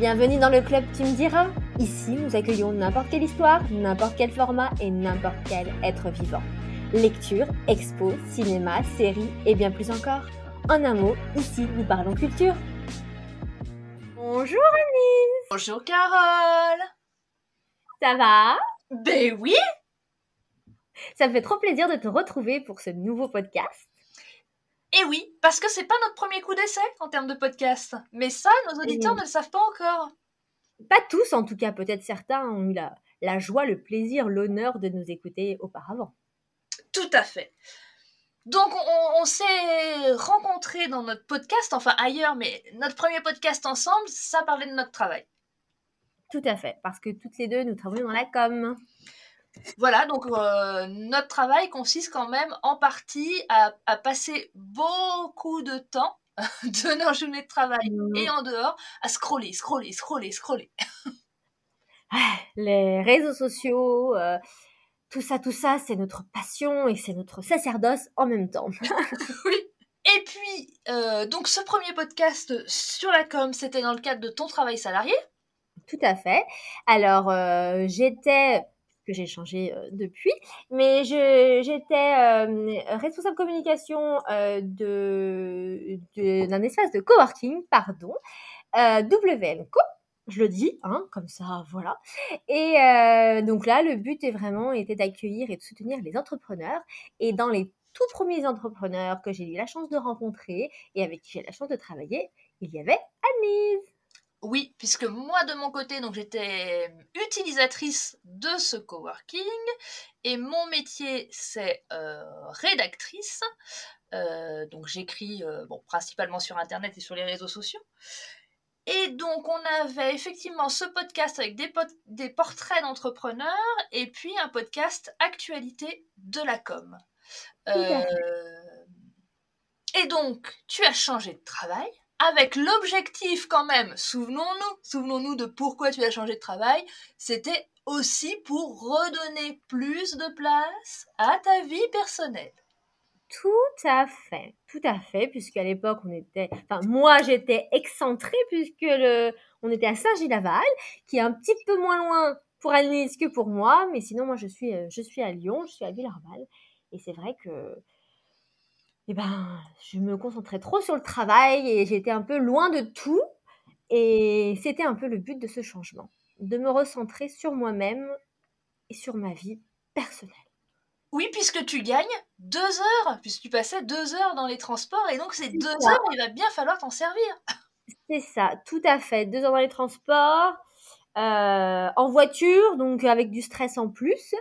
Bienvenue dans le club Tu me diras. Ici, nous accueillons n'importe quelle histoire, n'importe quel format et n'importe quel être vivant. Lecture, expo, cinéma, séries et bien plus encore. En un mot, ici, nous parlons culture. Bonjour Anise Bonjour Carole Ça va? Ben oui Ça me fait trop plaisir de te retrouver pour ce nouveau podcast. Et oui, parce que c'est pas notre premier coup d'essai en termes de podcast. Mais ça, nos auditeurs ne le savent pas encore. Pas tous, en tout cas, peut-être certains ont eu la, la joie, le plaisir, l'honneur de nous écouter auparavant. Tout à fait. Donc, on, on s'est rencontrés dans notre podcast, enfin ailleurs, mais notre premier podcast ensemble, ça parlait de notre travail. Tout à fait, parce que toutes les deux, nous travaillons dans la com. Voilà, donc euh, notre travail consiste quand même en partie à, à passer beaucoup de temps de nos journées de travail Mhm. et en dehors à scroller, scroller, scroller, scroller. Ah, Les réseaux sociaux, euh, tout ça, tout ça, c'est notre passion et c'est notre sacerdoce en même temps. oui. Et puis, euh, donc ce premier podcast sur la com, c'était dans le cadre de ton travail salarié? Tout à fait. Alors, euh, j'étais, j'ai changé euh, depuis, mais j'étais euh, responsable communication euh, de, d'un espace de coworking, pardon, euh, WM Co. Je le dis, hein, comme ça, voilà. Et donc là, le but est vraiment était d'accueillir et de soutenir les entrepreneurs. Et dans les tout premiers entrepreneurs que j'ai eu la chance de rencontrer et avec qui j'ai la chance de travailler, il y avait Anise. Oui, puisque moi de mon côté, donc j'étais utilisatrice de ce coworking et mon métier c'est euh, rédactrice. Euh, donc j'écris euh, bon, principalement sur internet et sur les réseaux sociaux. Et donc on avait effectivement ce podcast avec des, pot- des portraits d'entrepreneurs et puis un podcast actualité de la com. et donc tu as changé de travail avec l'objectif quand même, souvenons-nous, souvenons-nous de pourquoi tu as changé de travail, c'était aussi pour redonner plus de place à ta vie personnelle. Tout à fait, tout à fait, puisqu'à l'époque on était, enfin moi j'étais excentrée puisque le, on était à Saint-Gilles-Laval, qui est un petit peu moins loin pour Annelise que pour moi, mais sinon moi je suis, euh, je suis à Lyon, je suis à Villarval, et c'est vrai que, eh ben, je me concentrais trop sur le travail et j'étais un peu loin de tout, et c'était un peu le but de ce changement, de me recentrer sur moi-même et sur ma vie personnelle. Oui, puisque tu gagnes deux heures, puisque tu passais deux heures dans les transports, et donc ces deux ça. heures, il va bien falloir t'en servir. C'est ça, tout à fait. Deux heures dans les transports, euh, en voiture, donc avec du stress en plus.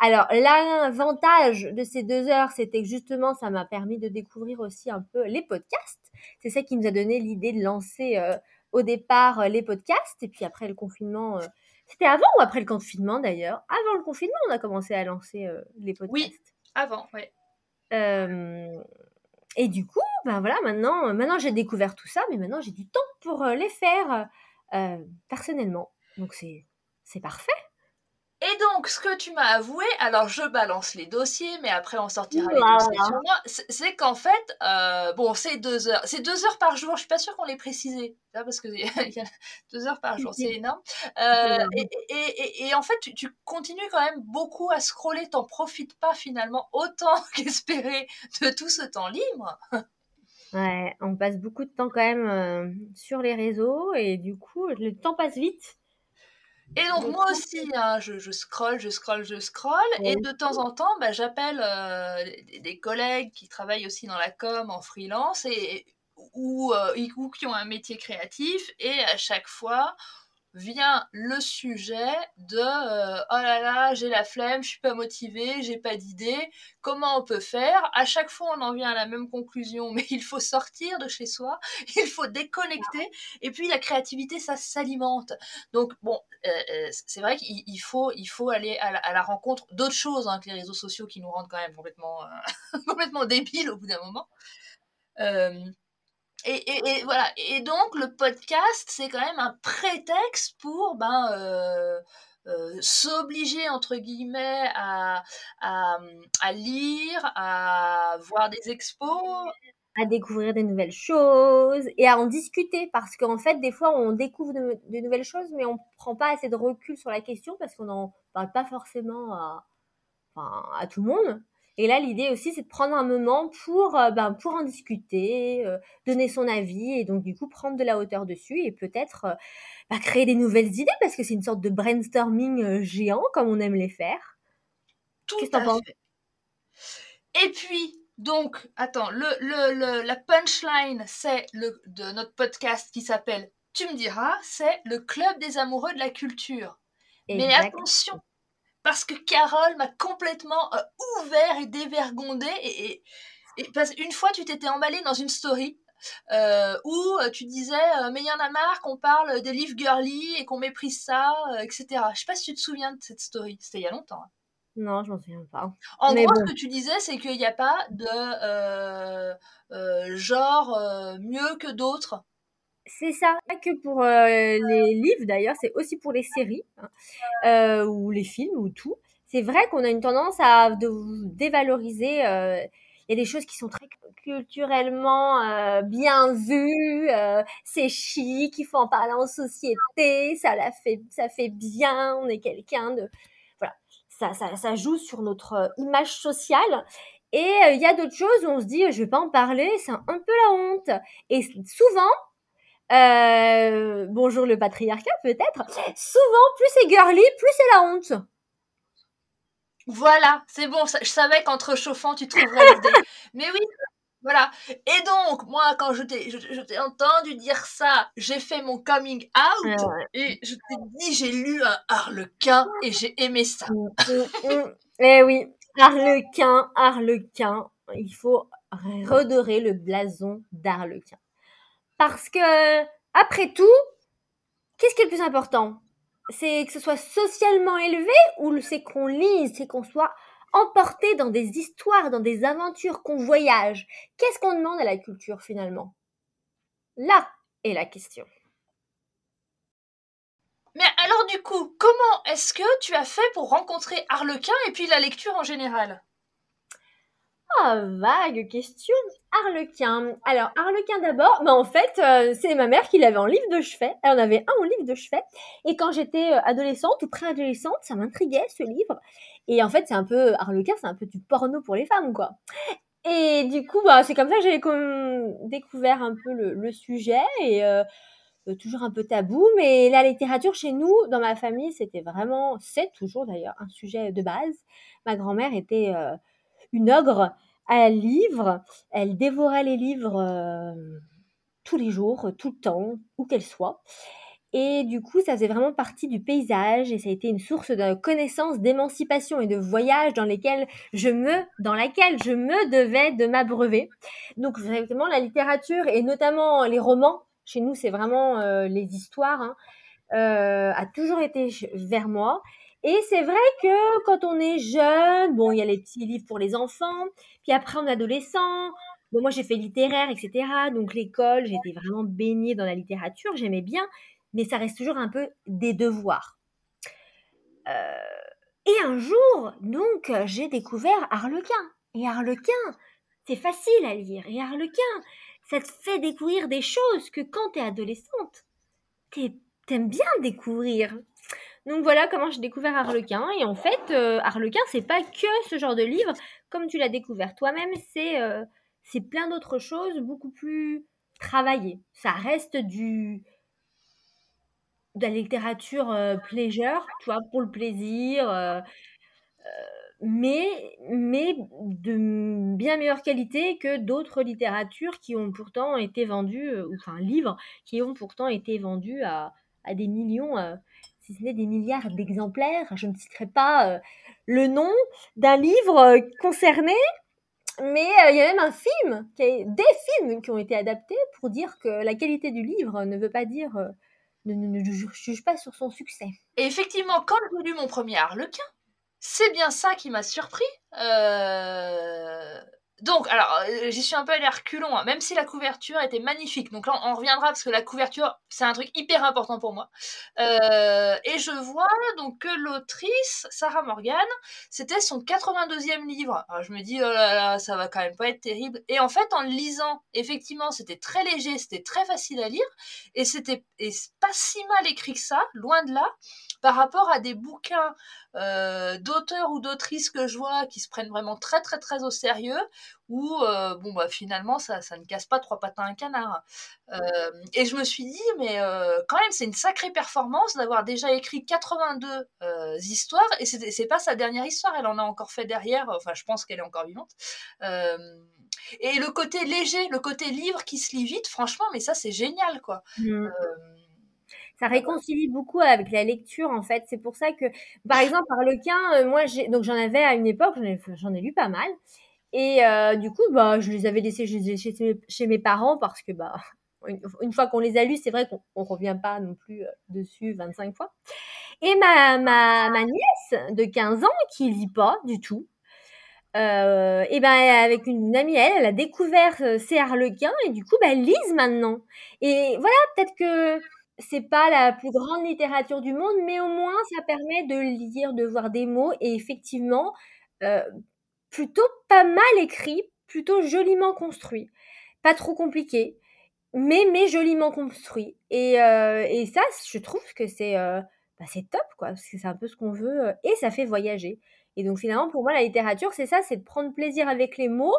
Alors, l'avantage de ces deux heures, c'était que justement, ça m'a permis de découvrir aussi un peu les podcasts. C'est ça qui nous a donné l'idée de lancer euh, au départ euh, les podcasts. Et puis après le confinement, euh, c'était avant ou après le confinement d'ailleurs? Avant le confinement, on a commencé à lancer euh, les podcasts. Oui. Avant, ouais. Euh, et du coup, ben voilà, maintenant, maintenant j'ai découvert tout ça, mais maintenant j'ai du temps pour les faire euh, personnellement. Donc c'est c'est parfait. Et donc, ce que tu m'as avoué, alors je balance les dossiers, mais après on sortira les Voilà. dossiers sur moi, c'est qu'en fait, euh, bon, c'est deux heures, c'est deux heures par jour, je suis pas sûre qu'on l'ait précisé, ça, parce que il y a deux heures par jour, c'est énorme. Euh, et, et, et, et en fait, tu, tu continues quand même beaucoup à scroller, t'en profites pas finalement autant qu'espérer de tout ce temps libre. Ouais, on passe beaucoup de temps quand même euh, sur les réseaux et du coup, le temps passe vite. Et donc moi aussi, hein, je, je scrolle, je scrolle, je scrolle, et de temps en temps, bah, j'appelle euh, des, des collègues qui travaillent aussi dans la com en freelance et ou, euh, ou qui ont un métier créatif, et à chaque fois vient le sujet de euh, oh là là, j'ai la flemme, je suis pas motivée, j'ai pas d'idée, comment on peut faire? À chaque fois, on en vient à la même conclusion, mais il faut sortir de chez soi, il faut déconnecter, et puis la créativité, ça s'alimente. Donc bon, euh, euh, c'est vrai qu'il il faut, il faut aller à la, rencontre d'autres choses hein, que les réseaux sociaux qui nous rendent quand même complètement, complètement débiles au bout d'un moment. Et, voilà. Et donc le podcast, c'est quand même un prétexte pour ben euh, euh, s'obliger entre guillemets à, lire, à voir des expos, à découvrir des nouvelles choses et à en discuter parce qu'en fait, des fois, on découvre de, nouvelles choses, mais on prend pas assez de recul sur la question parce qu'on n'en parle pas forcément à tout le monde. Et là, l'idée aussi, c'est de prendre un moment pour, euh, ben, pour en discuter, euh, donner son avis et donc du coup prendre de la hauteur dessus et peut-être euh, bah, créer des nouvelles idées parce que c'est une sorte de brainstorming géant comme on aime les faire. Tout Qu'est-ce que fait. Et puis, donc, attends, le, le, la punchline, c'est le, de notre podcast qui s'appelle Tu me diras, c'est le club des amoureux de la culture. Mais attention, parce que Carole m'a complètement euh, ouvert et dévergondé. Et, et, parce une fois, tu t'étais emballé dans une story euh, où euh, tu disais mais il y en a marre qu'on parle des livres girly et qu'on méprise ça, etc. Je sais pas si tu te souviens de cette story. C'était il y a longtemps. Hein. Non, je m'en souviens pas. En gros, ce que tu disais, c'est qu'il n'y a pas de genre mieux que d'autres. C'est ça, pas que pour les livres d'ailleurs, c'est aussi pour les séries hein, ou les films ou tout. C'est vrai qu'on a une tendance à dévaloriser. Il y a des choses qui sont très culturellement bien vues, c'est chic, il faut en parler en société, ça la fait, ça fait bien, on est quelqu'un de voilà, ça, ça, ça joue sur notre image sociale. Et il y a d'autres choses où on se dit, je vais pas en parler, c'est un peu la honte. Et souvent, euh, bonjour le patriarcat peut-être. Souvent, plus c'est girly, plus c'est la honte. Voilà, c'est bon. Je savais qu'entre chauffant, tu trouverais l'idée. Mais oui, voilà. Et donc, moi, quand je t'ai, je, entendu dire ça, j'ai fait mon coming out et je t'ai dit, j'ai lu un Harlequin et j'ai aimé ça. Mm, mm, mm. eh oui, Harlequin, Harlequin. Il faut redorer le blason d'Harlequin. Parce que, après tout, qu'est-ce qui est le plus important? C'est que ce soit socialement élevé ou c'est qu'on lise, c'est qu'on soit emporté dans des histoires, dans des aventures, qu'on voyage? Qu'est-ce qu'on demande à la culture finalement? Là est la question. Mais alors du coup, comment est-ce que tu as fait pour rencontrer Harlequin et puis la lecture en général? Vague question. Arlequin. Alors, Arlequin d'abord, bah en fait, euh, c'est ma mère qui l'avait en livre de chevet. Elle en avait un en livre de chevet. Et quand j'étais euh, adolescente ou préadolescente, ça m'intriguait ce livre. Et en fait, c'est un peu, Arlequin, c'est un peu du porno pour les femmes, quoi. Et du coup, bah, c'est comme ça que j'ai découvert un peu le, sujet et euh, toujours un peu tabou. Mais la littérature chez nous, dans ma famille, c'était vraiment, c'est toujours d'ailleurs un sujet de base. Ma grand-mère était une ogre à livres. Elle dévorait les livres euh, tous les jours, tout le temps, où qu'elle soit. Et du coup, ça faisait vraiment partie du paysage et ça a été une source de connaissance, d'émancipation et de voyage dans lesquels je me, dans laquelle je me devais de m'abreuver. Donc vraiment la littérature et notamment les romans, chez nous c'est vraiment euh, les histoires, hein, euh, a toujours été vers moi. Et c'est vrai que quand on est jeune, bon, il y a les petits livres pour les enfants, puis après on adolescent. Moi j'ai fait littéraire, etc. Donc l'école, j'étais vraiment baignée dans la littérature, j'aimais bien, mais ça reste toujours un peu des devoirs. Euh, et un jour, donc, j'ai découvert Harlequin. Et Harlequin, c'est facile à lire. Et Harlequin, ça te fait découvrir des choses que quand tu es adolescente, t'aimes bien découvrir. Donc voilà comment j'ai découvert Harlequin. Et en fait, euh, Harlequin, c'est pas que ce genre de livre. Comme tu l'as découvert toi-même, c'est euh, plein d'autres choses beaucoup plus travaillées. Ça reste du de la littérature euh, tu vois, pour le plaisir, mais, mais de bien meilleure qualité que d'autres littératures qui ont pourtant été vendues, enfin livres, qui ont pourtant été vendus à des millions si ce n'est des milliards d'exemplaires. Je ne citerai pas euh, le nom d'un livre euh, concerné, mais euh, il y a même un film, des films qui ont été adaptés pour dire que la qualité du livre ne veut pas dire, ne, juge pas sur son succès. Et effectivement, quand j'ai lu mon premier Harlequin, c'est bien ça qui m'a surpris. Donc, alors, euh, j'y suis un peu allée à hein, même si la couverture était magnifique. Donc là, on reviendra parce que la couverture, c'est un truc hyper important pour moi. Euh, et je vois donc que l'autrice, Sarah Morgan, c'était son 82e livre. Alors je me dis, oh là là, ça va quand même pas être terrible. Et en fait, en le lisant, effectivement, c'était très léger, c'était très facile à lire. Et c'était pas si mal écrit que ça, loin de là par rapport à des bouquins euh, d'auteurs ou d'autrices que je vois qui se prennent vraiment très très très au sérieux, où euh, bon bah finalement ça, ça ne casse pas trois patins à un canard. Euh, et je me suis dit mais quand même c'est une sacrée performance d'avoir déjà écrit 82 histoires et c'est pas sa dernière histoire, elle en a encore fait derrière. Enfin je pense qu'elle est encore vivante. et le côté léger, le côté livre qui se lit vite, franchement, mais ça c'est génial quoi. Mmh ça réconcilie beaucoup avec la lecture en fait. C'est pour ça que, par exemple, Harlequin, euh, moi, donc j'en avais à une époque, j'en ai, lu pas mal. Et euh, du coup, bah, je les avais laissés chez, chez, mes parents parce que, bah, une, fois qu'on les a lus, c'est vrai qu'on ne revient pas non plus euh, dessus 25 fois. Et ma, ma, ma nièce de 15 ans, qui lit pas du tout, et ben avec une amie elle, elle a découvert ces harlequins et du coup, bah, elle lise maintenant. Et voilà, peut-être que c'est pas la plus grande littérature du monde, mais au moins ça permet de lire, de voir des mots et effectivement euh, plutôt pas mal écrit, plutôt joliment construit, pas trop compliqué, mais mais joliment construit. Et, euh, et ça, je trouve que c'est euh, bah, c'est top quoi, parce que c'est un peu ce qu'on veut et ça fait voyager. Et donc finalement pour moi la littérature c'est ça, c'est de prendre plaisir avec les mots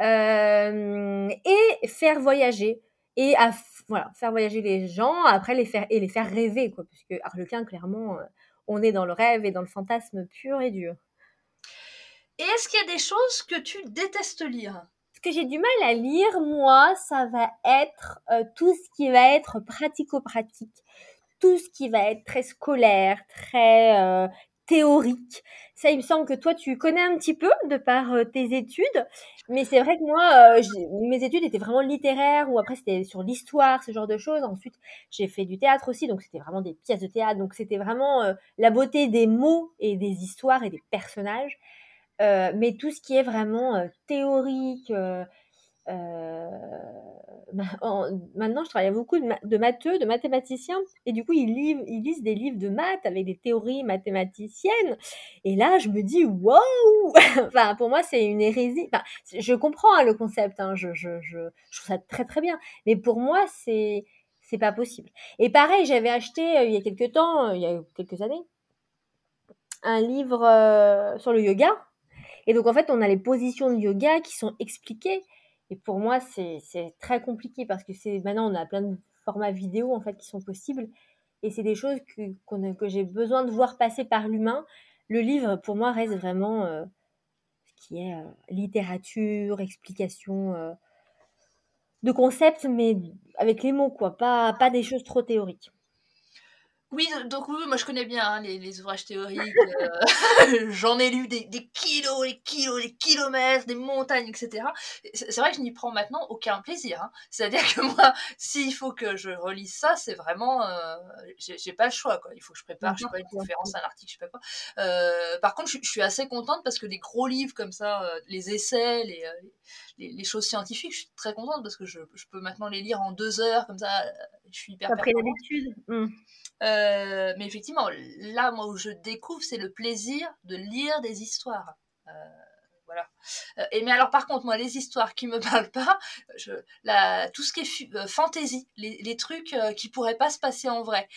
et faire voyager et à voilà, faire voyager les gens, après les faire et les faire rêver quoi, puisque Harlequin clairement euh, on est dans le rêve et dans le fantasme pur et dur. Et est-ce qu'il y a des choses que tu détestes lire? Ce que j'ai du mal à lire moi, ça va être euh, tout ce qui va être pratico-pratique, tout ce qui va être très scolaire, très euh, théorique. Ça, il me semble que toi, tu connais un petit peu de par euh, tes études, mais c'est vrai que moi, euh, mes études étaient vraiment littéraires, ou après c'était sur l'histoire, ce genre de choses. Ensuite, j'ai fait du théâtre aussi, donc c'était vraiment des pièces de théâtre, donc c'était vraiment euh, la beauté des mots et des histoires et des personnages. mais tout ce qui est vraiment théorique, euh, maintenant, je travaille beaucoup de, de, matheux, de mathématiciens, et du coup, ils, ils lisent des livres de maths avec des théories mathématiciennes. Et là, je me dis, wow Enfin, pour moi, c'est une hérésie. Enfin, je comprends hein, le concept, hein, je, je, je, trouve ça très très bien, mais pour moi, c'est c'est pas possible. Et pareil, j'avais acheté euh, il y a quelques temps, euh, il y a quelques années, un livre euh, sur le yoga. Et donc, en fait, on a les positions de yoga qui sont expliquées. Et pour moi, c'est très compliqué parce que c'est maintenant, on a plein de formats vidéo en fait qui sont possibles. Et c'est des choses que, j'ai besoin de voir passer par l'humain. Le livre, pour moi, reste vraiment euh, ce qui est euh, littérature, explication euh, de concepts, mais avec les mots, quoi. Pas des choses trop théoriques. Oui, donc oui, moi je connais bien hein, les, ouvrages théoriques. Euh, j'en ai lu des, kilos, des kilos, des kilomètres, des montagnes, etc. C'est vrai que je n'y prends maintenant aucun plaisir. Hein. C'est-à-dire que moi, s'il faut que je relise ça, c'est vraiment, euh, j'ai pas le choix. Quoi. Il faut que je prépare, je sais pas, une conférence, un article, je sais pas quoi. Euh, par contre, je, suis assez contente parce que les gros livres comme ça, les essais, les, les, choses scientifiques, je suis très contente parce que je, peux maintenant les lire en deux heures comme ça. Je suis hyper. Après l'habitude. Mmh. Euh, mais effectivement, là, moi, où je découvre, c'est le plaisir de lire des histoires. Euh, voilà. Euh, et mais alors, par contre, moi, les histoires qui me parlent pas, la, tout ce qui est fantasy, les, les trucs qui pourraient pas se passer en vrai,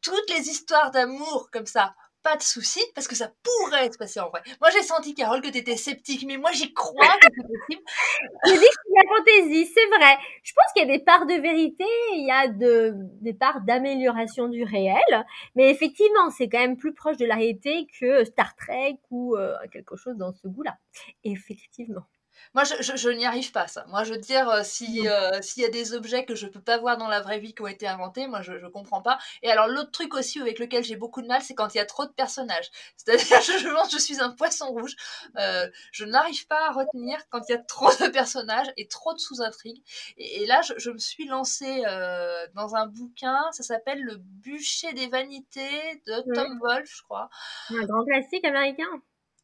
toutes les histoires d'amour comme ça, pas de souci, parce que ça pourrait se passer en vrai. Moi, j'ai senti, Carole, que tu étais sceptique, mais moi, j'y crois que c'est possible. Je dis qu'il y a fantaisie, c'est vrai. Je pense qu'il y a des parts de vérité, il y a de, des parts d'amélioration du réel, mais effectivement, c'est quand même plus proche de la réalité que Star Trek ou euh, quelque chose dans ce goût-là. Effectivement. Moi, je, n'y arrive pas, ça. Moi, je veux dire, euh, si, euh, s'il y a des objets que je peux pas voir dans la vraie vie qui ont été inventés, moi, je, ne comprends pas. Et alors, l'autre truc aussi avec lequel j'ai beaucoup de mal, c'est quand il y a trop de personnages. C'est-à-dire, je, je pense je suis un poisson rouge. Euh, je n'arrive pas à retenir quand il y a trop de personnages et trop de sous-intrigues. Et, là, je, me suis lancée dans un bouquin, ça s'appelle Le bûcher des vanités de Tom Wolfe, je crois. Un grand classique américain.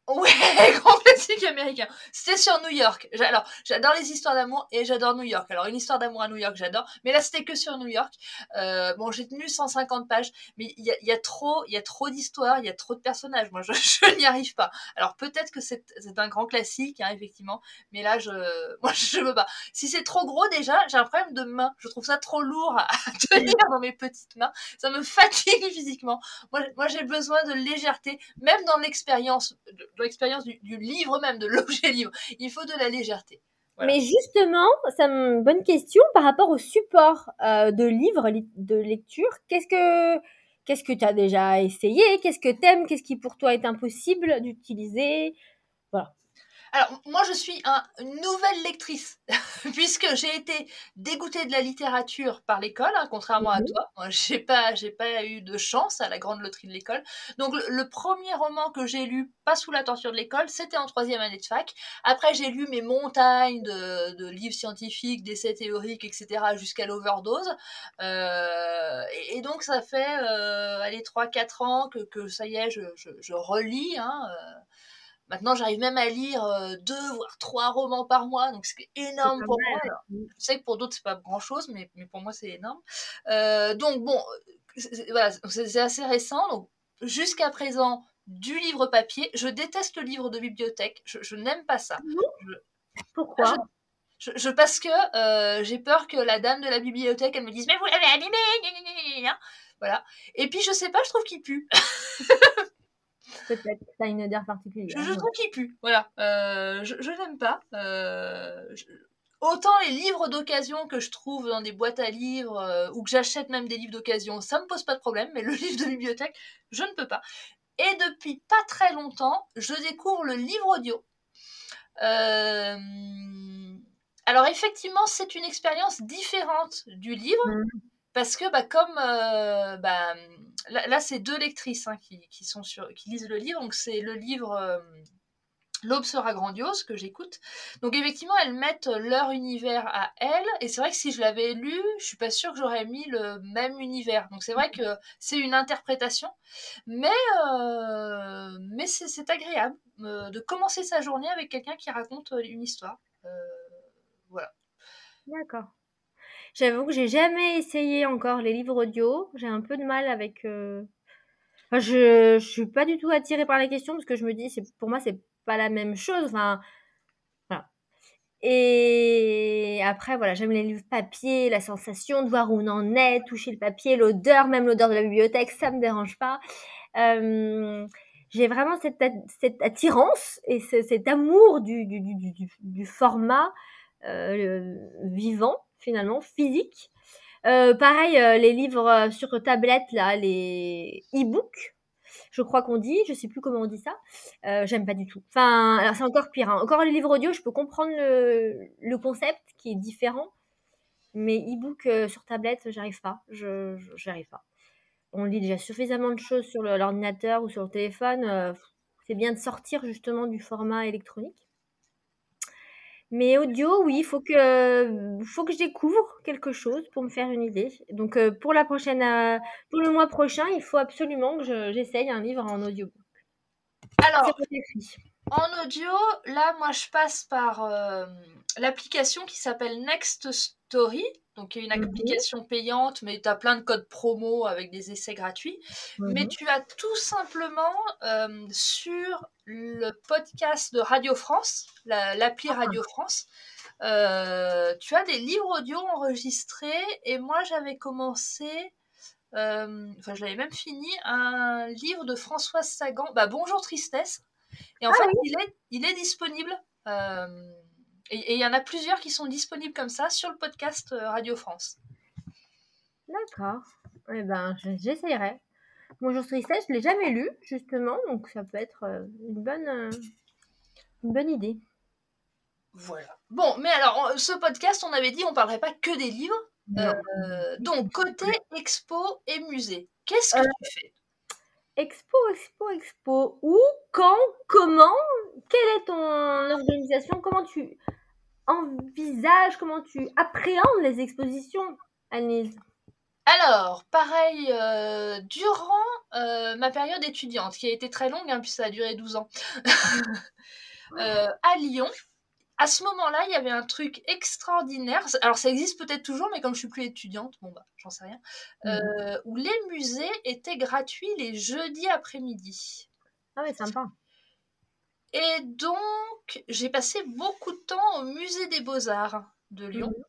Ouais, grand classique américain. C'était sur New York. Alors, j'adore les histoires d'amour et j'adore New York. Alors, une histoire d'amour à New York, j'adore. Mais là, c'était que sur New York. Euh, bon, j'ai tenu 150 pages, mais il y a, y a, trop, y a trop d'histoires, il y a trop de personnages. Moi, je, je n'y arrive pas. Alors, peut-être que c'est un grand classique, hein, effectivement. Mais là, je, moi, je veux pas. Si c'est trop gros, déjà, j'ai un problème de main. Je trouve ça trop lourd à, tenir dans mes petites mains. Ça me fatigue physiquement. Moi j'ai besoin de légèreté, même dans l'expérience l'expérience du, livre même, de l'objet livre. Il faut de la légèreté. Mais justement, c'est une bonne question par rapport au support euh, de livres de lecture. Qu'est-ce que qu'est-ce que tu as déjà essayé? Qu'est-ce que t'aimes? Qu'est-ce qui pour toi est impossible d'utiliser? Voilà. Alors, moi, je suis une nouvelle lectrice, puisque j'ai été dégoûtée de la littérature par l'école, hein, contrairement à mhm. toi. J'ai pas, j'ai pas eu de chance à la grande loterie de l'école. Donc, le, premier roman que j'ai lu, pas sous la torture de l'école, c'était en troisième année de fac. Après, j'ai lu mes montagnes de, livres scientifiques, d'essais théoriques, etc., jusqu'à l'overdose. Euh, et, donc, ça fait, euh, allez, 3-4 ans que, que, ça y est, je, je, relis, hein, euh, Maintenant, j'arrive même à lire euh, deux, voire trois romans par mois, donc c'est énorme pour moi. je sais que pour d'autres, c'est pas grand-chose, mais, mais, pour moi, c'est énorme. Euh, donc, bon, voilà, c'est assez récent. Donc, jusqu'à présent, du livre papier. Je déteste le livre de bibliothèque. Je, n'aime pas ça. Pourquoi je, parce que euh, j'ai peur que la dame de la bibliothèque, elle me dise, mais vous l'avez abîmé Voilà. Et puis, je sais pas, je trouve qu'il pue. Peut-être, a une odeur particulière. Je, trouve qu'il pue, voilà. Euh, je, n'aime pas. Euh, autant les livres d'occasion que je trouve dans des boîtes à livres euh, ou que j'achète même des livres d'occasion, ça me pose pas de problème, mais le livre de bibliothèque, je ne peux pas. Et depuis pas très longtemps, je découvre le livre audio. Alors effectivement, c'est une expérience différente du livre. Mmh. Parce que bah, comme bah, là, c'est deux lectrices hein, qui, sont sur, qui lisent le livre. Donc, c'est le livre euh, L'aube sera grandiose que j'écoute. Donc, effectivement, elles mettent leur univers à elles. Et c'est vrai que si je l'avais lu, je suis pas sûre que j'aurais mis le même univers. Donc, c'est vrai que c'est une interprétation. Mais, euh, mais c'est agréable euh, de commencer sa journée avec quelqu'un qui raconte une histoire. voilà. D'accord. J'avoue que j'ai jamais essayé encore les livres audio. J'ai un peu de mal avec. Euh, je, je suis pas du tout attirée par la question parce que je me dis, c'est pour moi, c'est pas la même chose. Enfin. Et après, voilà, j'aime les livres papier, la sensation de voir où on en est, toucher le papier, l'odeur, même l'odeur de la bibliothèque, ça me dérange pas. Euh, j'ai vraiment cette, cette attirance et cet amour du, du, du, du format euh, vivant finalement, physique. Euh, pareil, euh, les livres euh, sur tablette, là, les e-books, je crois qu'on dit, je sais plus comment on dit ça. J'aime pas du tout. Enfin, alors c'est encore pire. Hein. Encore les livres audio, je peux comprendre le, concept qui est différent, mais e-book sur tablette, j'arrive pas. Je, j'arrive pas. On lit déjà suffisamment de choses sur l'ordinateur ou sur le téléphone. c'est bien de sortir justement du format électronique. Mais audio, oui, il faut que, faut que je découvre quelque chose pour me faire une idée. Donc, euh, pour la prochaine, euh, pour le mois prochain, il faut absolument que j'essaye un livre en audio. Alors, en audio, là, moi, je passe par euh, l'application qui s'appelle Next Story. Donc, il y a une mhm. application payante, mais tu as plein de codes promo avec des essais gratuits. Mais mhm. tu as tout simplement euh, sur le podcast de Radio France, l'appli ah. Radio France, euh, tu as des livres audio enregistrés. Et moi, j'avais commencé, euh, enfin, je l'avais même fini, un livre de Françoise Sagan, bah, Bonjour Tristesse. Et en ah fait, il, est, il est disponible. Et il y en a plusieurs qui sont disponibles comme ça sur le podcast euh, Radio France. D'accord. Eh ben, j'essayerai. Bonjour Tristesse, je ne l'ai jamais lu, justement, donc ça peut être euh, une bonne, euh, une bonne idée. Voilà. Bon, mais alors, ce podcast, on avait dit on ne parlerait pas que des livres. donc, côté expo et musée, qu'est-ce que tu fais? Expo, expo, expo. Où, quand, comment? Quelle est ton organisation? Comment tu envisages, comment tu appréhendes les expositions, Annelise Alors, pareil, euh, durant euh, ma période étudiante, qui a été très longue, hein, puis ça a duré 12 ans, euh, à Lyon, à ce moment-là, il y avait un truc extraordinaire. Alors, ça existe peut-être toujours, mais comme je suis plus étudiante, bon, bah, j'en sais rien, mmh. où les musées étaient gratuits les jeudis après-midi. Ah ouais, sympa. Et donc, j'ai passé beaucoup de temps au musée des beaux-arts de Lyon. Mmh.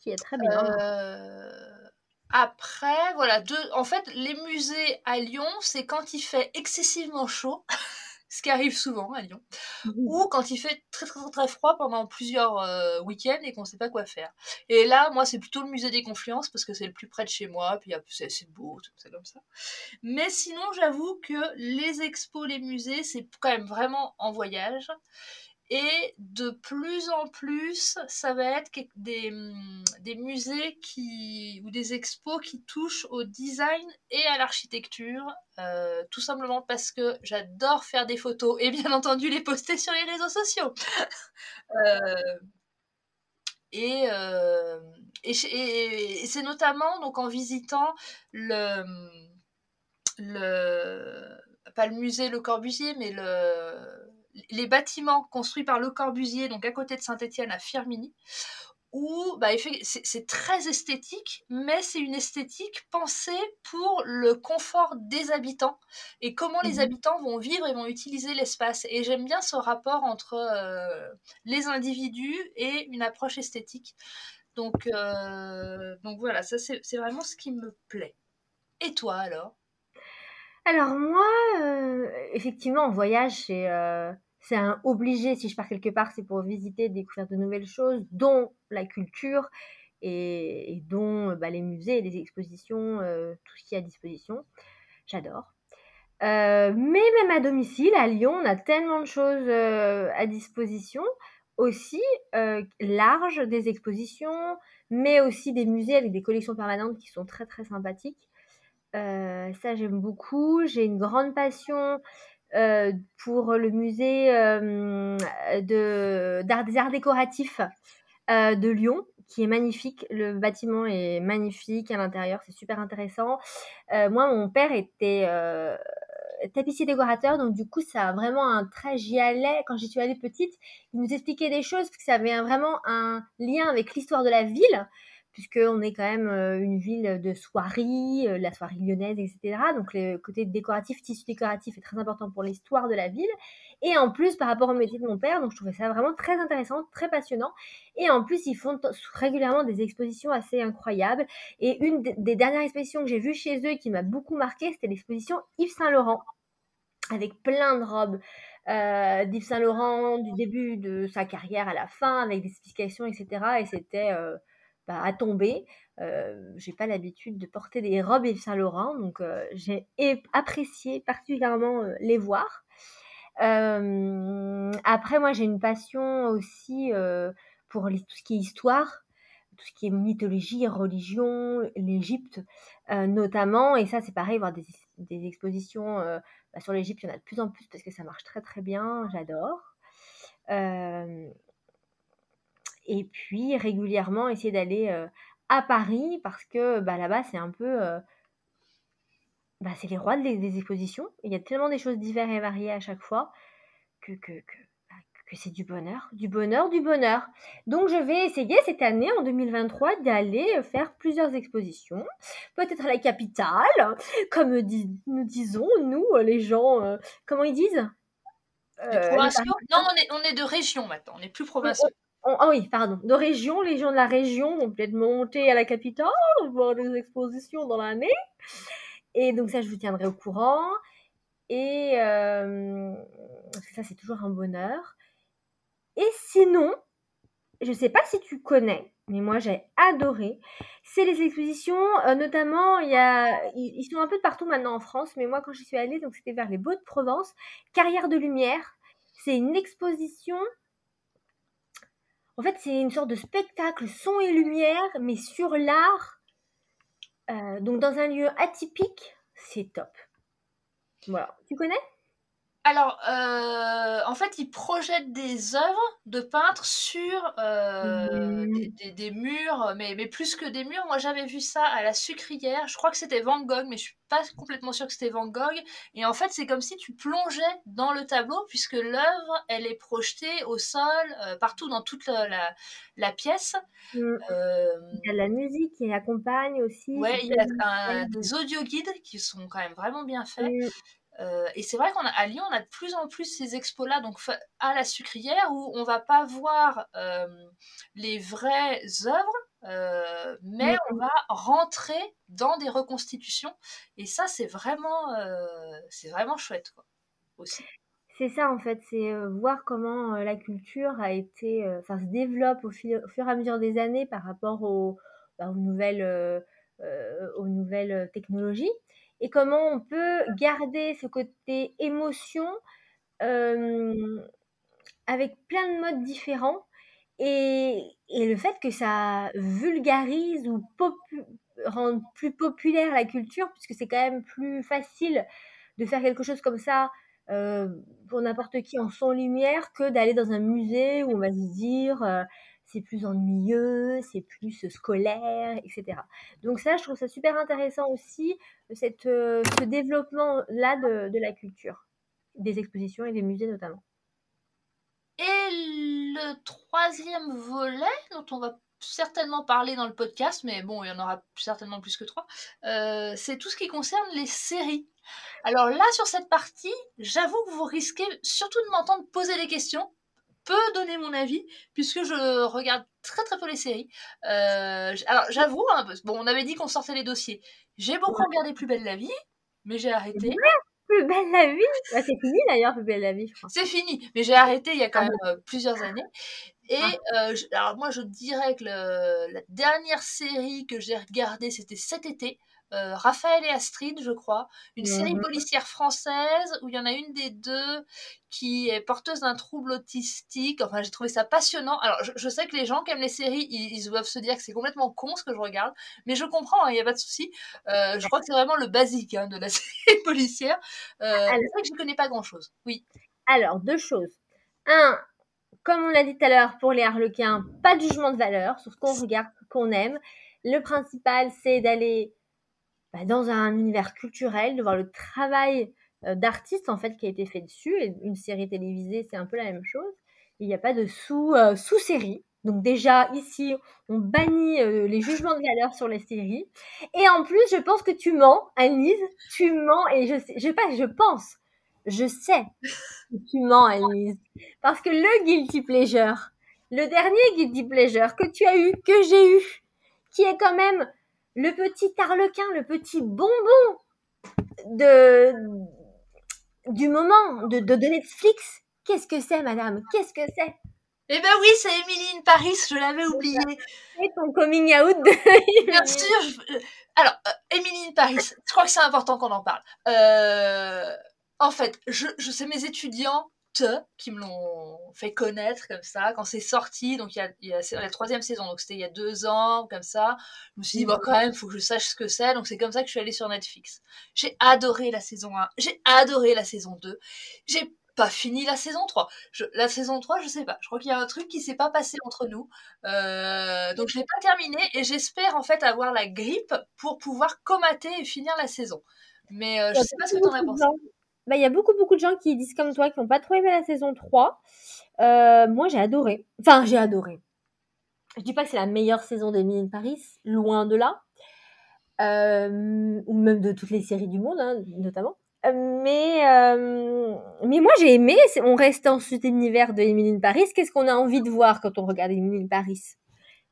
Qui est très bien. Euh, après, voilà, en fait, les musées à Lyon, c'est quand il fait excessivement chaud, ce qui arrive souvent à Lyon, mmh. ou quand il fait très très très froid pendant plusieurs euh, week-ends et qu'on ne sait pas quoi faire. Et là, moi, c'est plutôt le musée des Confluences parce que c'est le plus près de chez moi, puis c'est beau, tout ça comme ça. Mais sinon, j'avoue que les expos, les musées, c'est quand même vraiment en voyage. Et de plus en plus, ça va être des, mm, des musées ou des expos qui touchent au design et à l'architecture, euh, tout simplement parce que j'adore faire des photos et bien entendu les poster sur les réseaux sociaux. Euh, euh, et, et, c'est notamment donc en visitant le, le pas le musée Le Corbusier, mais le les bâtiments construits par Le Corbusier, donc à côté de Saint-Étienne, à Firminy, où bah, c'est très esthétique, mais c'est une esthétique pensée pour le confort des habitants et comment les mmh habitants vont vivre et vont utiliser l'espace. Et j'aime bien ce rapport entre euh, les individus et une approche esthétique. Donc, euh, donc voilà, ça c'est vraiment ce qui me plaît. Et toi alors? Alors moi, euh, effectivement, en voyage, c'est c'est un obligé. Si je pars quelque part, c'est pour visiter, découvrir de nouvelles choses, dont la culture et, dont bah, les musées, les expositions, euh, tout ce qui est à disposition. J'adore. Euh, mais même à domicile, à Lyon, on a tellement de choses euh, à disposition, aussi larges, des expositions, mais aussi des musées avec des collections permanentes qui sont très très sympathiques. Ça j'aime beaucoup. J'ai une grande passion pour le musée de, des arts décoratifs de Lyon, qui est magnifique. Le bâtiment est magnifique à l'intérieur, c'est super intéressant. moi, mon père était tapissier décorateur, donc du coup, ça a vraiment un trait. J'y allais quand j'y suis allée petite. Il nous expliquait des choses parce que ça avait vraiment un lien avec l'histoire de la ville puisqu'on est quand même euh, une ville de soierie, euh, la soirée lyonnaise, etc. Donc le côté décoratif, tissu décoratif est très important pour l'histoire de la ville. Et en plus, par rapport au métier de mon père, donc je trouvais ça vraiment très intéressant, très passionnant. Et en plus, ils font régulièrement des expositions assez incroyables. Et une des dernières expositions que j'ai vues chez eux qui m'a beaucoup marqué, c'était l'exposition Yves Saint Laurent, avec plein de robes. Euh, d'Yves Saint Laurent du début de sa carrière à la fin, avec des explications, etc. Et c'était bah, à tomber. Euh, j'ai pas l'habitude de porter des robes Yves Saint Laurent, donc euh, j'ai apprécié particulièrement euh, les voir. après, moi, j'ai une passion aussi pour tout ce qui est histoire, tout ce qui est mythologie, religion, l'Égypte notamment. Et ça, c'est pareil, voir des, expositions bah, sur l'Égypte, il y en a de plus en plus parce que ça marche très très bien, j'adore et puis régulièrement essayer d'aller euh, à Paris parce que bah, là-bas c'est un peu euh, bah, c'est les rois des, expositions il y a tellement des choses diverses et variées à chaque fois que, que, que, bah, que c'est du bonheur du bonheur du bonheur. Donc je vais essayer cette année en 2023 d'aller faire plusieurs expositions peut-être à la capitale comme nous disons nous les gens euh, comment ils disent? Non, on est, on est de région maintenant, on n'est plus Ah oui, pardon, de région, les gens de la région vont peut-être monter à la capitale, voir des expositions dans l'année. Et donc ça, je vous tiendrai au courant. Et euh, ça, c'est toujours un bonheur. Et sinon, je ne sais pas si tu connais, mais moi j'ai adoré. C'est les expositions, euh, notamment, il y a, ils sont un peu partout maintenant en France, mais moi quand j'y suis allée, donc c'était vers les Beaux de Provence, Carrière de Lumière. C'est une exposition en fait, c'est une sorte de spectacle son et lumière, mais sur l'art. Euh, donc dans un lieu atypique, c'est top. Voilà. Tu connais? Alors, euh, en fait, ils projettent des œuvres de peintres sur euh, Mmh. des, des- des murs, mais, mais plus que des murs. Moi, j'avais vu ça à la sucrière. Je crois que c'était Van Gogh, mais je suis pas complètement sûre que c'était Van Gogh. Et en fait, c'est comme si tu plongeais dans le tableau, puisque l'œuvre, elle est projetée au sol, euh, partout dans toute la, la- la pièce. Mmh. Il y a de la musique qui accompagne aussi. ouais, il y a un- des audio guides qui sont quand même vraiment bien faits. Mmh. Euh, et c'est vrai qu'à Lyon, on a de plus en plus ces expos-là, donc à la sucrière, où on va pas voir euh, les vraies œuvres, euh, mais Mmh. on va rentrer dans des reconstitutions. Et ça, c'est vraiment, c'est vraiment chouette, quoi, aussi. C'est ça en fait, c'est voir comment la culture a été, enfin se développe au, fil- au fur et à mesure des années par rapport aux, bah, aux nouvelles, aux nouvelles technologies et comment on peut garder ce côté émotion euh, avec plein de modes différents et, et le fait que ça vulgarise ou rende plus populaire la culture puisque c'est quand même plus facile de faire quelque chose comme ça euh, pour n'importe qui en son lumière que d'aller dans un musée où on va se dire euh, c'est plus ennuyeux, c'est plus scolaire, etc. Donc ça, je trouve ça super intéressant aussi, cette, euh, ce développement-là de, de la culture, des expositions et des musées notamment. Et le troisième volet, dont on va certainement parler dans le podcast, mais bon, il y en aura certainement plus que trois, euh, c'est tout ce qui concerne les séries. Alors là, sur cette partie, j'avoue que vous risquez surtout de m'entendre poser des questions, peu donner mon avis, puisque je regarde très très peu les séries. Euh, alors j'avoue, hein, bon, on avait dit qu'on sortait les dossiers. J'ai beaucoup regardé Plus belle la vie, mais j'ai arrêté. Plus belle la vie? Bah, C'est fini d'ailleurs, Plus belle la vie, je crois. C'est fini, mais j'ai arrêté il y a quand même euh, plusieurs années. Et euh, je, alors moi, je dirais que le, la dernière série que j'ai regardée, c'était cet été. Euh, Raphaël et Astrid, je crois, une série policière française où il y en a une des deux qui est porteuse d'un trouble autistique. Enfin, j'ai trouvé ça passionnant. Alors, je, je, sais que les gens qui aiment les séries, ils, ils doivent se dire que c'est complètement con ce que je regarde, mais je comprends, il hein, n'y a pas de souci. Euh, je crois que c'est vraiment le basique hein, de la série policière. Euh, c'est vrai que je ne connais pas grand-chose. Oui. Alors, deux choses. Un, comme on l'a dit tout à l'heure, pour les harlequins, pas de jugement de valeur sur ce qu'on regarde, qu'on aime. Le principal, c'est d'aller bah, dans un univers culturel, de voir le travail euh, d'artiste en fait qui a été fait dessus. Et une série télévisée, c'est un peu la même chose. Il n'y a pas de euh, sous série. Donc déjà ici, on bannit euh, les jugements de valeur sur les séries. Et en plus, je pense que tu mens, Annelise. Tu mens et je sais, je pas, je pense, je sais que tu mens, Annelise, parce que le guilty pleasure, le dernier guilty pleasure que tu as eu, que j'ai eu, qui est quand même le petit arlequin, le petit bonbon de du moment de, de, de Netflix. Qu'est-ce que c'est, madame? Qu'est-ce que c'est? Eh ben oui, c'est Emily in Paris, je l'avais oublié. C'est ton coming out de... Bien sûr. Je... Alors, euh, Emily in Paris, je crois que c'est important qu'on en parle. Euh, en fait, je, je sais mes étudiants qui me l'ont fait connaître comme ça quand c'est sorti donc il y a, il y a la troisième saison donc c'était il y a deux ans comme ça. Je me suis dit bon quand même faut que je sache ce que c'est donc c'est comme ça que je suis allée sur Netflix. J'ai adoré la saison 1 j'ai adoré la saison 2 j'ai pas fini la saison 3 je, la saison 3 je sais pas. Je crois qu'il y a un truc qui s'est pas passé entre nous. Euh, donc je l'ai pas terminé et j'espère en fait avoir la grippe pour pouvoir comater et finir la saison. Mais euh, je sais pas ce que t'en as pensé bah, y a beaucoup, beaucoup de gens qui disent comme toi, qui n'ont pas trop aimé la saison 3. Euh, moi, j'ai adoré. Enfin, j'ai adoré. Je dis pas que c'est la meilleure saison in Paris, loin de là. Euh, ou même de toutes les séries du monde, hein, notamment. Euh, mais, mais moi, j'ai aimé. On reste dans cet univers de Emily in Paris. Qu'est-ce qu'on a envie de voir quand on regarde Emily in Paris?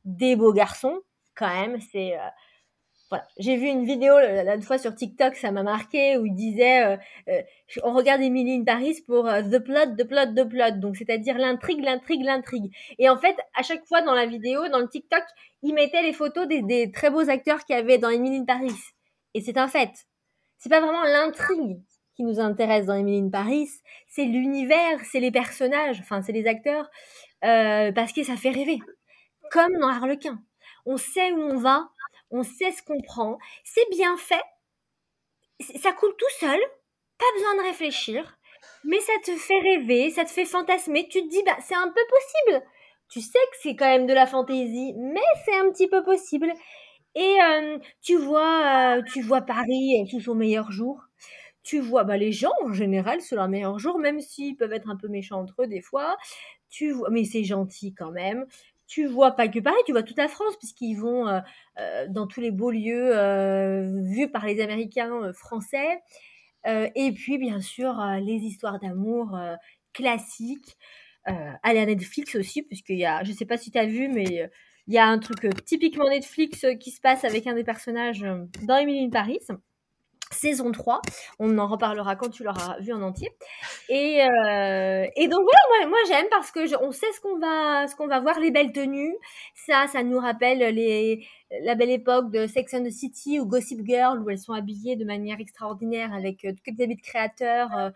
Des beaux garçons, quand même. C'est voilà. J'ai vu une vidéo l'autre fois sur TikTok, ça m'a marqué, où il disait euh, euh, on regarde Emily in Paris pour euh, the plot, the plot, the plot, donc c'est-à-dire l'intrigue, l'intrigue, l'intrigue. Et en fait, à chaque fois dans la vidéo, dans le TikTok, il mettait les photos des, des très beaux acteurs qu'il y avait dans Emily in Paris. Et c'est un fait. C'est pas vraiment l'intrigue qui nous intéresse dans Emily in Paris, c'est l'univers, c'est les personnages, enfin c'est les acteurs, euh, parce que ça fait rêver. Comme dans Harlequin. On sait où on va, on sait ce qu'on prend, c'est bien fait, ça coule tout seul, pas besoin de réfléchir, Mais ça te fait rêver, ça te fait fantasmer. Tu te dis, bah, c'est un peu possible. Tu sais que c'est quand même de la fantaisie, mais c'est un petit peu possible. Et euh, tu vois, euh, tu vois Paris sous son meilleur jour. Tu vois bah, les gens en général sous leur meilleur jour, même s'ils peuvent être un peu méchants entre eux des fois. Tu vois, mais c'est gentil quand même. Tu vois pas que Paris, tu vois toute la France puisqu'ils vont euh, dans tous les beaux lieux vus par les Américains français. et puis bien sûr les histoires d'amour classiques. à Netflix aussi, puisqu'il y a, je sais pas si tu as vu, mais il y a un truc typiquement Netflix qui se passe avec un des personnages dans Emily in Paris saison 3. On en reparlera quand tu l'auras vu en entier. Et, euh, donc voilà, moi, j'aime parce que on sait ce qu'on va, voir, les belles tenues. Ça, ça nous rappelle la belle époque de Sex and the City ou Gossip Girl où elles sont habillées de manière extraordinaire avec euh, des habits de créateurs,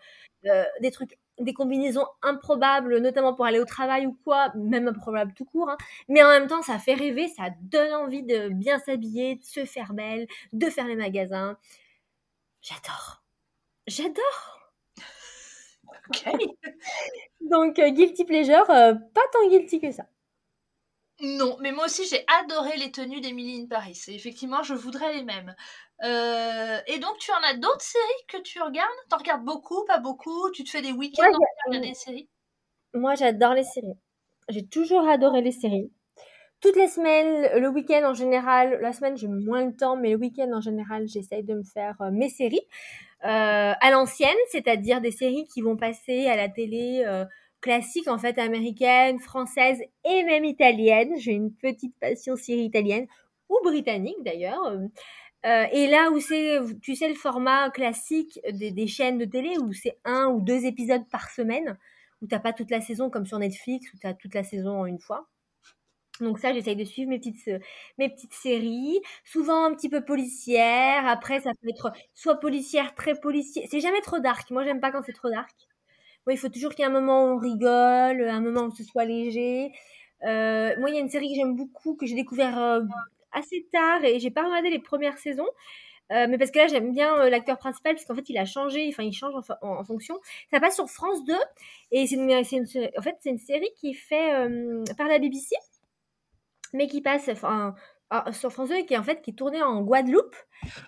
des trucs des combinaisons improbables, notamment pour aller au travail ou quoi, même improbables tout court. Hein. Mais en même temps, ça fait rêver, ça donne envie de bien s'habiller, de se faire belle, de faire les magasins. J'adore. J'adore. Ok. Donc, euh, guilty pleasure, euh, pas tant guilty que ça. Non, mais moi aussi j'ai adoré les tenues d'Emily in Paris. Et effectivement, je voudrais les mêmes. Euh, et donc, tu en as d'autres séries que tu regardes? T'en regardes beaucoup, pas beaucoup? Tu te fais des week-ends ouais, regarder des séries? Moi, j'adore les séries. J'ai toujours adoré les séries toutes les semaines, le week-end en général, la semaine j'ai moins le temps, mais le week-end en général, j'essaye de me faire euh, mes séries euh, à l'ancienne, c'est-à-dire des séries qui vont passer à la télé euh, classique en fait américaine, française et même italienne. J'ai une petite passion série italienne ou britannique d'ailleurs. et là où c'est, tu sais, le format classique des, des chaînes de télé où c'est un ou deux épisodes par semaine, où t'as pas toute la saison comme sur Netflix où t'as toute la saison en une fois. Donc ça, j'essaye de suivre mes petites, euh, mes petites séries, souvent un petit peu policière. Après, ça peut être soit policière, très policière. C'est jamais trop dark. Moi, j'aime pas quand c'est trop dark. Moi, il faut toujours qu'il y ait un moment où on rigole, un moment où ce soit léger. Euh, moi, il y a une série que j'aime beaucoup, que j'ai découvert euh, assez tard et j'ai pas regardé les premières saisons. mais parce que là, j'aime bien l'acteur principal, parce qu'en fait, il a changé, enfin, il change en, fonction. Ça passe sur France 2, et en fait, c'est une série qui est faite par la BBC mais qui passe enfin, sur France 2 et qui est en fait qui tourné en Guadeloupe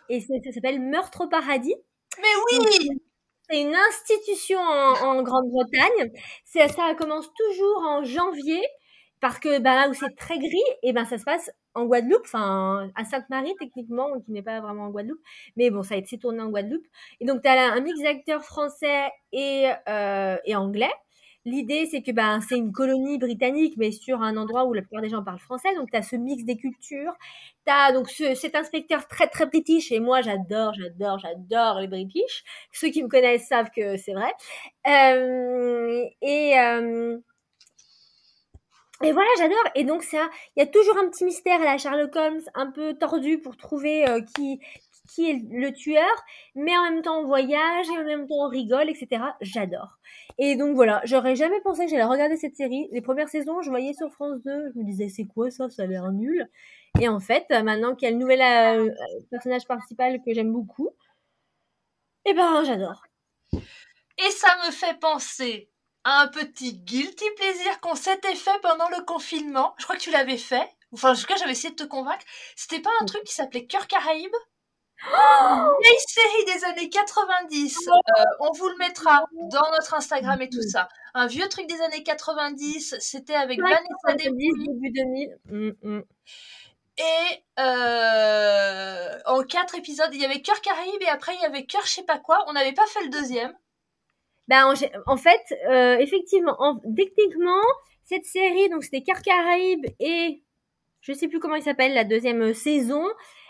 et ça s'appelle Meurtre au paradis. Mais oui. C'est une institution en, Grande-Bretagne. Ça, ça commence toujours en janvier parce que bah, là où c'est très gris, et ben ça se passe en Guadeloupe, enfin à Sainte-Marie techniquement, qui n'est pas vraiment en Guadeloupe, mais bon ça a été tourné en Guadeloupe. Et donc tu as un mix d'acteurs français et, euh, et anglais. L'idée, c'est que ben, c'est une colonie britannique, mais sur un endroit où la plupart des gens parlent français. Donc, tu as ce mix des cultures. Tu as donc cet inspecteur très, très british. Et moi, j'adore, j'adore, j'adore les british. Ceux qui me connaissent savent que c'est vrai. Euh, et... Euh, et voilà, j'adore. Et donc il y a toujours un petit mystère à la Sherlock Holmes, un peu tordu pour trouver euh, qui qui est le tueur, mais en même temps on voyage et en même temps on rigole, etc. J'adore. Et donc voilà, j'aurais jamais pensé que j'allais regarder cette série. Les premières saisons, je voyais sur France 2, je me disais c'est quoi ça, ça a l'air nul. Et en fait, maintenant qu'il y a le nouvel euh, personnage principal que j'aime beaucoup, eh ben j'adore. Et ça me fait penser à un petit guilty plaisir qu'on s'était fait pendant le confinement. Je crois que tu l'avais fait. Enfin, en tout cas, j'avais essayé de te convaincre. C'était pas un truc qui s'appelait Cœur Caraïbe? Oh vieille série des années 90. Euh, on vous le mettra dans notre Instagram et tout ça. Un vieux truc des années 90. C'était avec Vanessa début 2000. Mm, mm. Et euh, en quatre épisodes, il y avait Cœur Caraïbe et après il y avait Cœur je sais pas quoi. On n'avait pas fait le deuxième. Ben, en, fait, euh, effectivement, techniquement, cette série, donc c'était Cœur Caraïbe et je sais plus comment il s'appelle la deuxième saison.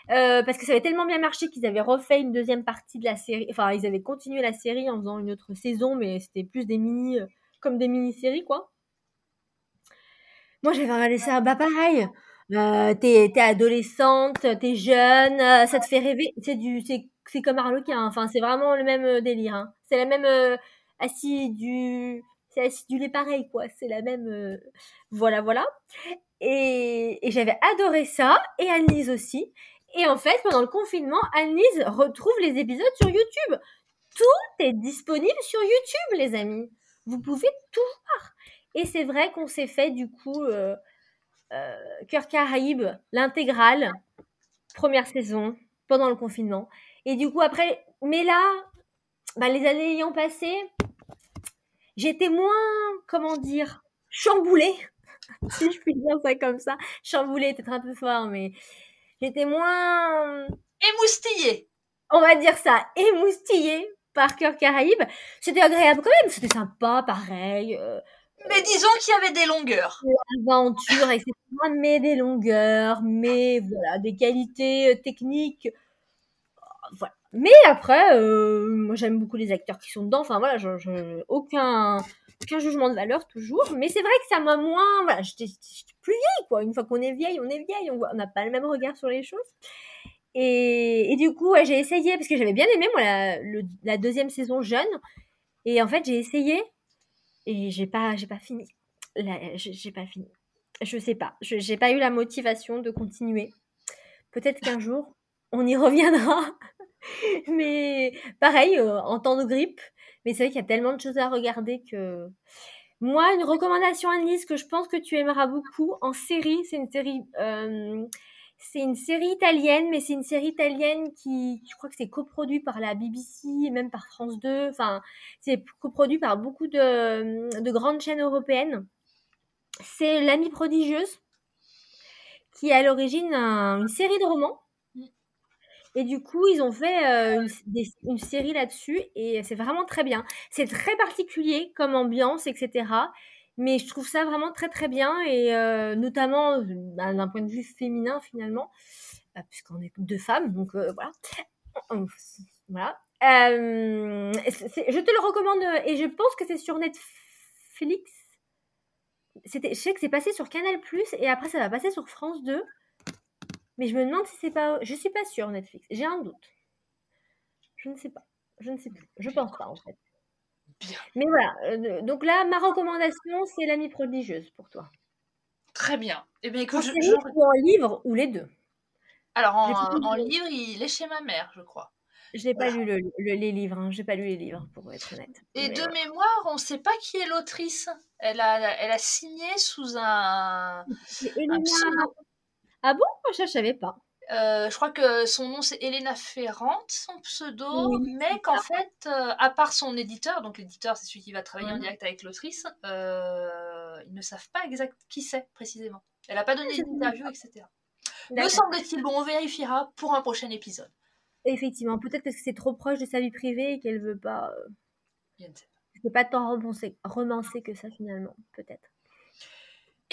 Euh, parce que ça avait tellement bien marché qu'ils avaient refait une deuxième partie de la série. Enfin, ils avaient continué la série en faisant une autre saison, mais c'était plus des mini, euh, comme des mini-séries, quoi. Moi, j'avais regardé ça, bah pareil. Euh, t'es, adolescente, t'es jeune, ça te fait rêver. C'est du, c'est, comme Harlequin. Enfin, c'est vraiment le même délire. Hein. C'est la même euh, du c'est acidulé pareil, quoi. C'est la même. voilà, voilà. Et, et j'avais adoré ça, et Annelise aussi. Et en fait, pendant le confinement, Annelise retrouve les épisodes sur YouTube. tout est disponible sur YouTube, les amis. Vous pouvez tout voir. Et c'est vrai qu'on s'est fait du coup euh, euh, Cœur Caraïbe, l'intégrale, première saison, pendant le confinement. Et du coup après, mais là, bah, les années ayant passé, j'étais moins, comment dire, chamboulée, si je puis dire ça comme ça. Chamboulée, peut-être un peu fort, mais j'étais moins... Émoustillée On va dire ça, émoustillée par Cœur Caraïbe. C'était agréable quand même, c'était sympa, pareil. Euh, mais disons qu'il y avait des longueurs. Etc. Mais des longueurs, mais voilà, des qualités euh, techniques. Voilà. Mais après, euh, moi j'aime beaucoup les acteurs qui sont dedans. Enfin voilà, je, je, aucun, aucun jugement de valeur toujours. Mais c'est vrai que ça m'a moins. Voilà, j'étais plus vieille quoi. Une fois qu'on est vieille, on est vieille. On n'a pas le même regard sur les choses. Et, du coup, j'ai essayé parce que j'avais bien aimé moi la, la deuxième saison jeune. Et en fait, j'ai essayé et j'ai pas j'ai pas fini j'ai pas fini je sais pas j'ai pas eu la motivation de continuer peut-être qu'un jour on y reviendra mais pareil euh, en temps de grippe mais c'est vrai qu'il y a tellement de choses à regarder que moi une recommandation Annelise que je pense que tu aimeras beaucoup en série c'est une série euh, c'est une série italienne, mais c'est une série italienne qui, je crois que c'est coproduit par la BBC et même par France 2. Enfin, c'est coproduit par beaucoup de, de grandes chaînes européennes. C'est L'Amie prodigieuse, qui est à l'origine une série de romans. Et du coup, ils ont fait euh, une, série là-dessus et c'est vraiment très bien. C'est très particulier comme ambiance, etc. Mais je trouve ça vraiment très très bien et euh, notamment bah, d'un point de vue féminin finalement, bah, puisqu'on est deux femmes, donc euh, voilà. Voilà. Je te le recommande et je pense que c'est sur Netflix. Je sais que c'est passé sur Canal Plus et après ça va passer sur France 2. Mais je me demande si c'est pas. Je suis pas sûre Netflix. J'ai un doute. Je ne sais pas. Je ne sais plus. Je pense pas en fait. Mais voilà, euh, donc là, ma recommandation, c'est l'amie prodigieuse pour toi. Très bien. Eh bien, écoute, je, je... Ou en livre ou les deux. Alors, en, livre, il est chez ma mère, je crois. Je n'ai pas lu le, les livres, hein. j'ai pas lu les livres pour être honnête. Et de mémoire, on ne sait pas qui est l'autrice. Elle a, elle a signé sous un. Ah bon? Moi, je ne savais pas. Euh, je crois que son nom c'est Elena Ferrante, son pseudo, mais qu'en fait, euh, à part son éditeur, donc l'éditeur c'est celui qui va travailler en direct avec l'autrice, euh, ils ne savent pas exact qui c'est précisément. Elle n'a pas donné ah, d'interview, etc. Me semble-t-il, bon, on vérifiera pour un prochain épisode. Effectivement, peut-être parce que c'est trop proche de sa vie privée et qu'elle veut pas. Je ne sais pas. pas tant romancer, romancer que ça finalement, peut-être.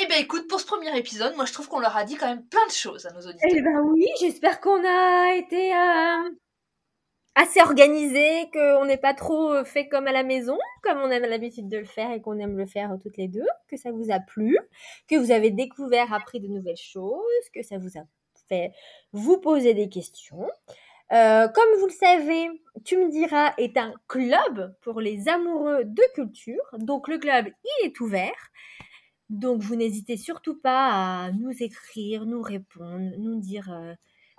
Eh bien écoute, pour ce premier épisode, moi je trouve qu'on leur a dit quand même plein de choses à nos auditeurs. Eh ben oui, j'espère qu'on a été euh, assez organisé, qu'on n'est pas trop euh, fait comme à la maison, comme on a l'habitude de le faire et qu'on aime le faire toutes les deux, que ça vous a plu, que vous avez découvert, appris de nouvelles choses, que ça vous a fait vous poser des questions. Euh, comme vous le savez, Tu me diras est un club pour les amoureux de culture. Donc le club, il est ouvert. Donc, vous n'hésitez surtout pas à nous écrire, nous répondre, nous dire euh,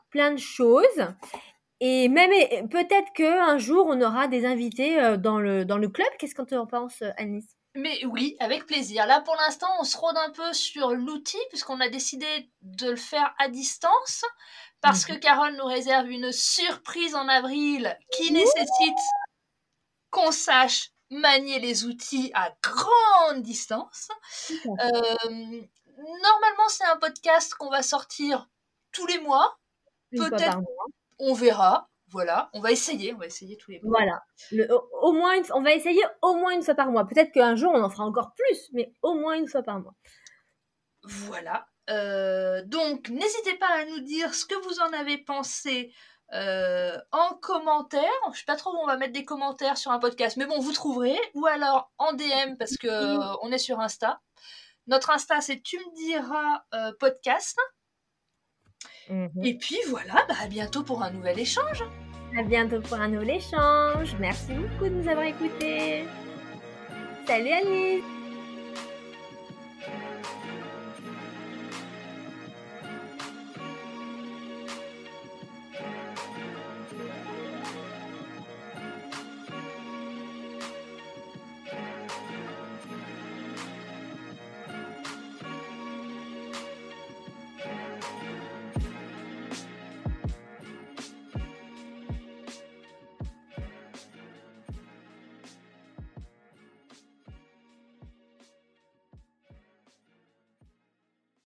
plein de choses. Et même peut-être qu'un jour, on aura des invités euh, dans, le, dans le club. Qu'est-ce que tu en penses, Alice? Mais oui, avec plaisir. Là, pour l'instant, on se rôde un peu sur l'outil, puisqu'on a décidé de le faire à distance, parce que mhm. Carole nous réserve une surprise en avril qui nécessite qu'on sache manier les outils à grande distance. Euh, normalement, c'est un podcast qu'on va sortir tous les mois. Peut-être, on verra. Voilà, on va essayer, on va essayer tous les mois. Voilà, au, moins, on va essayer au moins une fois par mois. Peut-être qu'un jour on en fera encore plus, mais au moins une fois par mois. Voilà. Euh, donc, n'hésitez pas à nous dire ce que vous en avez pensé euh, en commentaire. Je sais pas trop où on va mettre des commentaires sur un podcast, mais bon, vous trouverez. Ou alors en DM parce que euh, on est sur Insta. Notre Insta, c'est tu me diras euh, podcast. Mhm. Et puis voilà, bah, à bientôt pour un nouvel échange. À bientôt pour un nouvel échange. Merci beaucoup de nous avoir écoutés. Salut Alice.